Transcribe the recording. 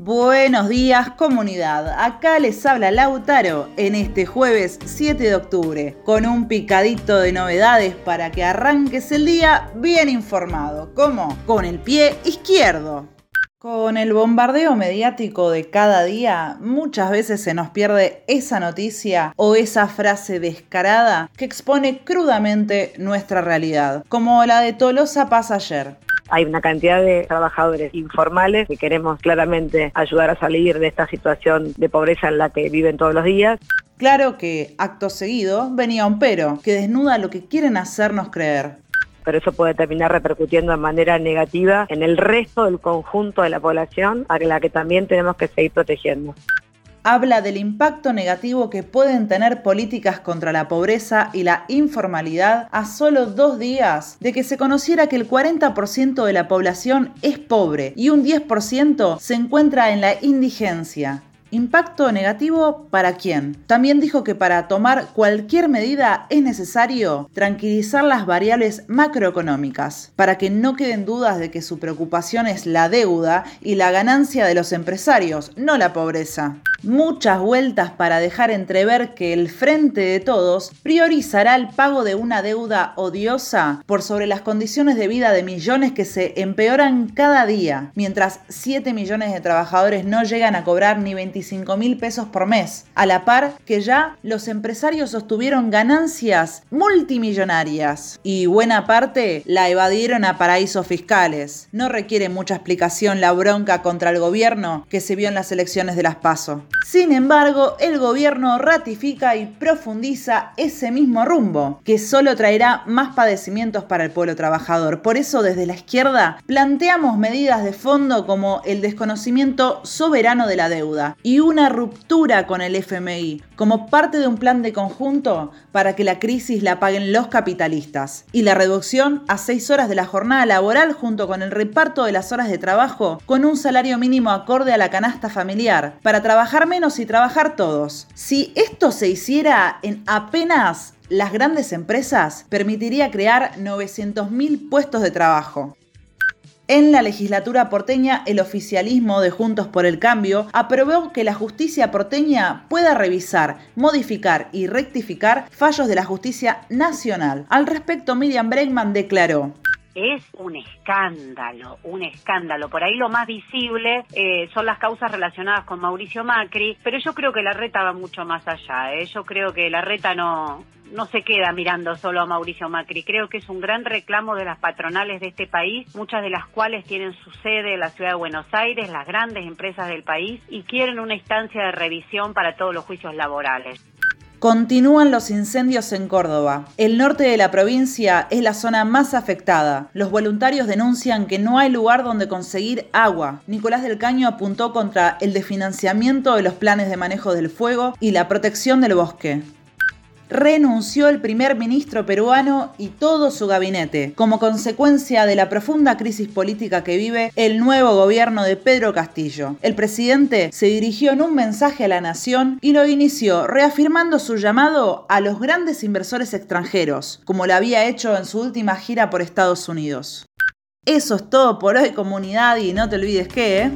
Buenos días comunidad, acá les habla Lautaro en este jueves 7 de octubre con un picadito de novedades para que arranques el día bien informado, como con el pie izquierdo. Con el bombardeo mediático de cada día, muchas veces se nos pierde esa noticia o esa frase descarada que expone crudamente nuestra realidad, como la de Tolosa Paz ayer. Hay una cantidad de trabajadores informales que queremos claramente ayudar a salir de esta situación de pobreza en la que viven todos los días. Claro que, acto seguido, venía un pero, que desnuda lo que quieren hacernos creer pero eso puede terminar repercutiendo de manera negativa en el resto del conjunto de la población a la que también tenemos que seguir protegiendo habla del impacto negativo que pueden tener políticas contra la pobreza y la informalidad a solo dos días de que se conociera que el 40% de la población es pobre y un 10% se encuentra en la indigencia. ¿Impacto negativo para quién? También dijo que para tomar cualquier medida es necesario tranquilizar las variables macroeconómicas, para que no queden dudas de que su preocupación es la deuda y la ganancia de los empresarios, no la pobreza muchas vueltas para dejar entrever que el Frente de Todos priorizará el pago de una deuda odiosa por sobre las condiciones de vida de millones que se empeoran cada día, mientras 7 millones de trabajadores no llegan a cobrar ni 25 mil pesos por mes, a la par que ya los empresarios sostuvieron ganancias multimillonarias y buena parte la evadieron a paraísos fiscales. No requiere mucha explicación la bronca contra el gobierno que se vio en las elecciones de las PASO. Sin embargo, el gobierno ratifica y profundiza ese mismo rumbo, que solo traerá más padecimientos para el pueblo trabajador. Por eso, desde la izquierda, planteamos medidas de fondo como el desconocimiento soberano de la deuda y una ruptura con el FMI, como parte de un plan de conjunto para que la crisis la paguen los capitalistas, y la reducción a seis horas de la jornada laboral junto con el reparto de las horas de trabajo con un salario mínimo acorde a la canasta familiar, para trabajar menos y trabajar todos. Si esto se hiciera en apenas las grandes empresas, permitiría crear 900.000 puestos de trabajo. En la legislatura porteña, el oficialismo de Juntos por el Cambio aprobó que la justicia porteña pueda revisar, modificar y rectificar fallos de la justicia nacional. Al respecto, Miriam Bregman declaró es un escándalo, un escándalo. Por ahí lo más visible eh, son las causas relacionadas con Mauricio Macri, pero yo creo que la reta va mucho más allá. ¿eh? Yo creo que la reta no, no se queda mirando solo a Mauricio Macri. Creo que es un gran reclamo de las patronales de este país, muchas de las cuales tienen su sede en la ciudad de Buenos Aires, las grandes empresas del país, y quieren una instancia de revisión para todos los juicios laborales. Continúan los incendios en Córdoba. El norte de la provincia es la zona más afectada. Los voluntarios denuncian que no hay lugar donde conseguir agua. Nicolás del Caño apuntó contra el desfinanciamiento de los planes de manejo del fuego y la protección del bosque renunció el primer ministro peruano y todo su gabinete, como consecuencia de la profunda crisis política que vive el nuevo gobierno de Pedro Castillo. El presidente se dirigió en un mensaje a la nación y lo inició reafirmando su llamado a los grandes inversores extranjeros, como lo había hecho en su última gira por Estados Unidos. Eso es todo por hoy comunidad y no te olvides que... ¿eh?